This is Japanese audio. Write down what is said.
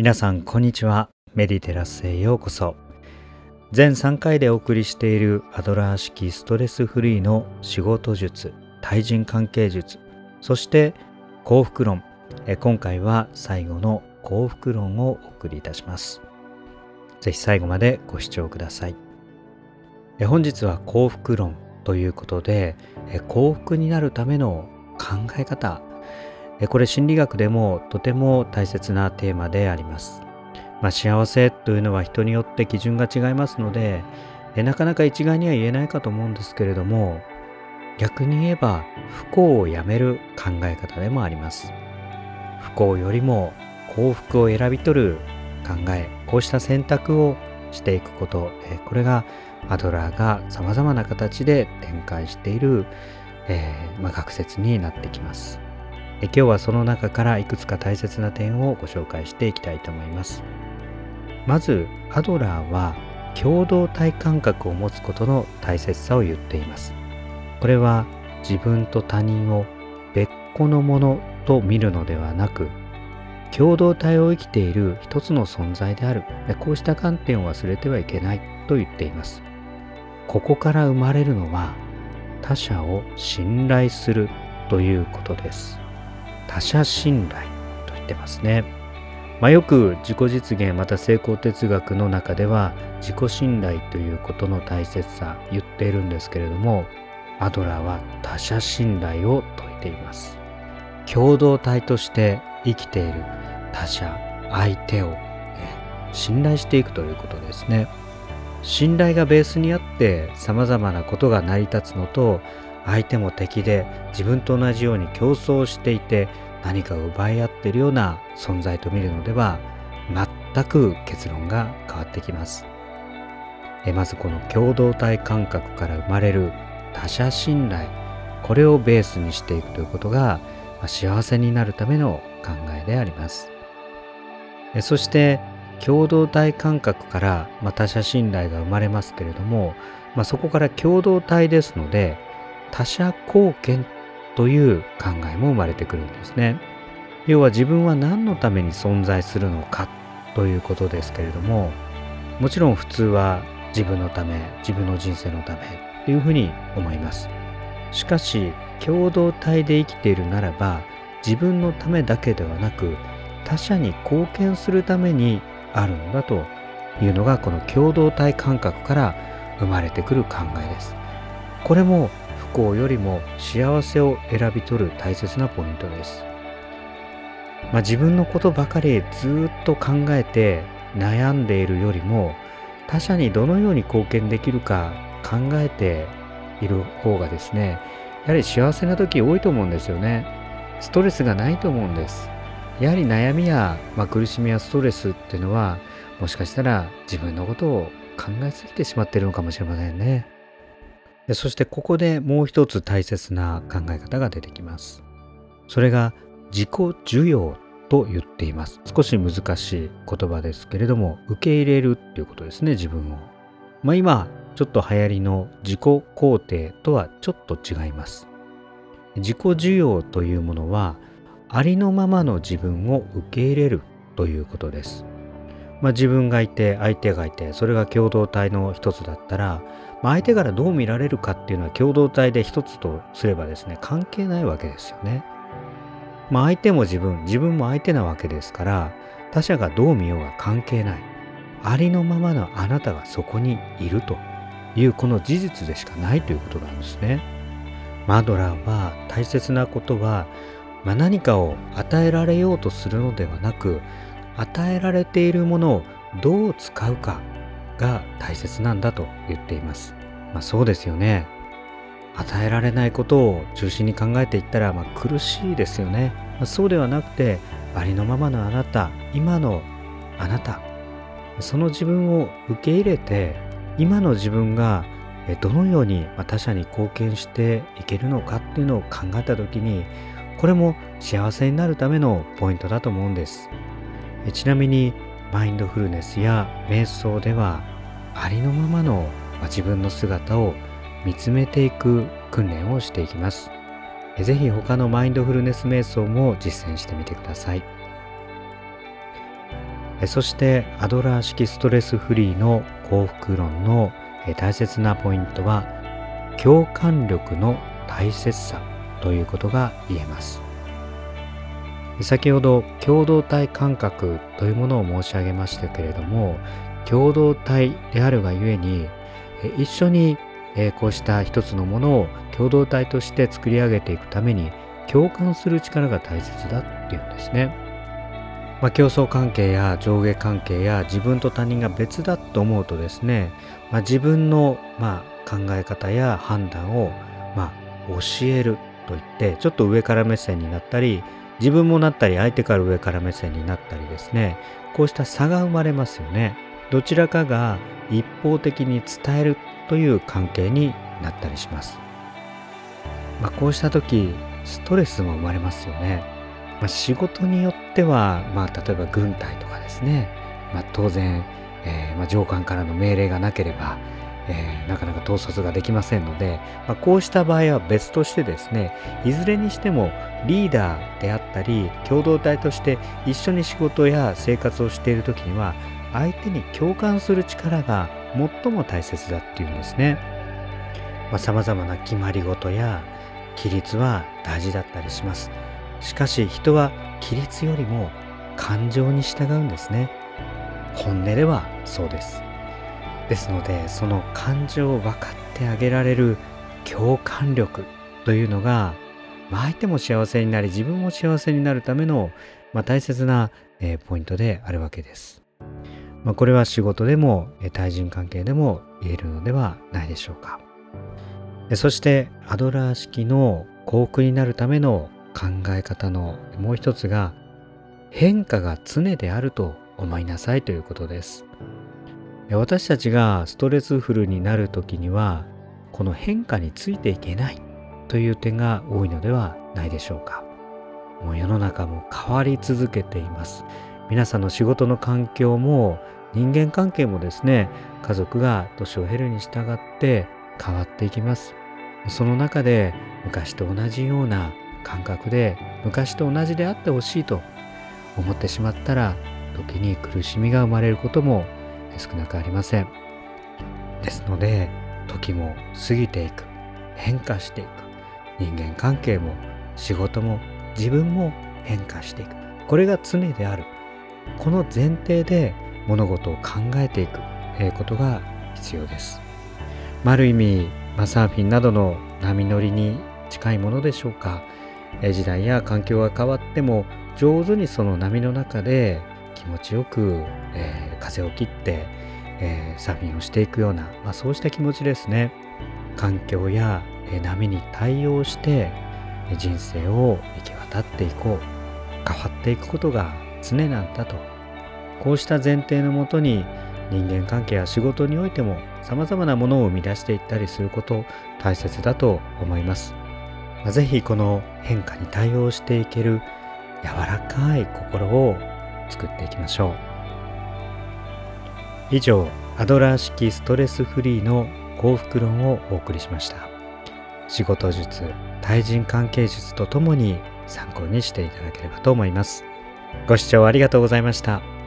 皆さんこんにちは。メディテラスへようこそ。全3回でお送りしているアドラー式ストレスフリーの仕事術対人関係術そして幸福論。今回は最後の幸福論をお送りいたします。ぜひ最後までご視聴ください。本日は幸福論ということで幸福になるための考え方これ心理学でもとても大切なテーマであります。まあ、幸せというのは人によって基準が違いますのでなかなか一概には言えないかと思うんですけれども逆に言えば不幸をやめる考え方でもあります。不幸よりも幸福を選び取る考えこうした選択をしていくことこれがアドラーがさまざまな形で展開している、えー、まあ、学説になってきます。今日はその中からいくつか大切な点をご紹介していきたいと思います。まずアドラーは共同体感覚を持つことの大切さを言っています。これは自分と他人を別個のものと見るのではなく共同体を生きている一つの存在である。こうした観点を忘れてはいけないと言っています。ここから生まれるのは他者を信頼するということです。他者信頼と言ってますね。まあ、よく自己実現また成功哲学の中では自己信頼ということの大切さ言っているんですけれどもアドラーは他者信頼を説いています共同体として生きている他者相手を、信頼していくということですね信頼がベースにあって様々なことが成り立つのと相手も敵で自分と同じように競争していて何かを奪い合っているような存在と見るのでは全く結論が変わってきます。えまずこの共同体感覚から生まれる他者信頼これをベースにしていくということが、まあ、幸せになるための考えであります。えそして共同体感覚から、まあ、他者信頼が生まれますけれども、まあ、そこから共同体ですので他者貢献という考えも生まれてくるんですね。要は自分は何のために存在するのかということですけれどももちろん普通は自分のため自分の人生のためというふうに思います。しかし共同体で生きているならば自分のためだけではなく他者に貢献するためにあるのだというのがこの共同体感覚から生まれてくる考えです。これも幸よりも幸せを選び取る大切なポイントです。まあ、自分のことばかりずっと考えて悩んでいるよりも他者にどのように貢献できるか考えている方がですねやはり幸せな時多いと思うんですよね。ストレスがないと思うんです。やはり悩みや、まあ、苦しみやストレスっていうのはもしかしたら自分のことを考えすぎてしまっているのかもしれませんね。そしてここでもう一つ大切な考え方が出てきます。それが自己需要と言っています。少し難しい言葉ですけれども、受け入れるっていうことですね、自分を。まあ今、ちょっと流行りの自己肯定とはちょっと違います。自己需要というものは、ありのままの自分を受け入れるということです。まあ、自分がいて相手がいてそれが共同体の一つだったら、まあ、相手からどう見られるかっていうのは共同体で一つとすればですね関係ないわけですよね。まあ、相手も自分自分も相手なわけですから他者がどう見ようが関係ないありのままのあなたがそこにいるというこの事実でしかないということなんですね。マドラーは大切なことは、まあ、何かを与えられようとするのではなく与えられているものをどう使うかが大切なんだと言っています。まあ、そうですよね。与えられないことを中心に考えていったら、まあ、苦しいですよね、まあ、そうではなくてありのままのあなた今のあなたその自分を受け入れて今の自分がどのように他者に貢献していけるのかっていうのを考えた時にこれも幸せになるためのポイントだと思うんです。ちなみにマインドフルネスや瞑想ではありのままの自分の姿を見つめていく訓練をしていきます。ぜひ他のマインドフルネス瞑想も実践してみてください。そしてアドラー式ストレスフリーの幸福論の大切なポイントは共感力の大切さということが言えます先ほど共同体感覚というものを申し上げましたけれども共同体であるがゆえに一緒にこうした一つのものを共同体として作り上げていくために共感する力が大切だっていうんですね。まあ、競争関係や上下関係や自分と他人が別だと思うとですね、まあ、自分のま考え方や判断をま教えるといってちょっと上から目線になったり自分もなったり相手から上から目線になったりですねこうした差が生まれますよねどちらかが一方的に伝えるという関係になったりします、まあ、こうした時ストレスも生まれますよね、まあ、仕事によっては、まあ、例えば軍隊とかですね、まあ、当然、えー、ま上官からの命令がなければえー、なかなか統率ができませんので、まあ、こうした場合は別としてですねいずれにしてもリーダーであったり共同体として一緒に仕事や生活をしている時には相手に共感する力が最も大切だっていうんですね。さまざ、まな決まり事や規律は大事だったりします。しかし人は規律よりも感情に従うんですね。本音ではそうです。ですのでその感情を分かってあげられる共感力というのが、ま、相手も幸せになり自分も幸せになるための、まあ、大切な、えー、ポイントであるわけです。まあ、これは仕事でも対人関係でも言えるのではないでしょうか。そしてアドラー式の幸福になるための考え方のもう一つが変化が常であると思いなさいということです。私たちがストレスフルになる時にはこの変化についていけないという点が多いのではないでしょうかもう世の中も変わり続けています皆さんの仕事の環境も人間関係もですね家族が年を経るに従って変わっていきます。その中で昔と同じような感覚で昔と同じであってほしいと思ってしまったら時に苦しみが生まれることも少なくありません。ですので時も過ぎていく変化していく人間関係も仕事も自分も変化していく。これが常である。この前提で物事を考えていくことが必要です。ある意味、まあ、サーフィンなどの波乗りに近いものでしょうか。時代や環境が変わっても上手にその波の中で気持ちよく、えー、風を切って、えー、サーフィンをしていくような、まあ、そうした気持ちですね。環境や、えー、波に対応して人生を生き渡っていこう。変わっていくことが常なんだと。こうした前提のもとに人間関係や仕事においても様々なものを生み出していったりすること大切だと思います。ぜひこの変化に対応していける柔らかい心を作っていきましょう。以上アドラー式ストレスフリーの幸福論をお送りしました。仕事術対人関係術とともに参考にしていただければと思います。ご視聴ありがとうございました。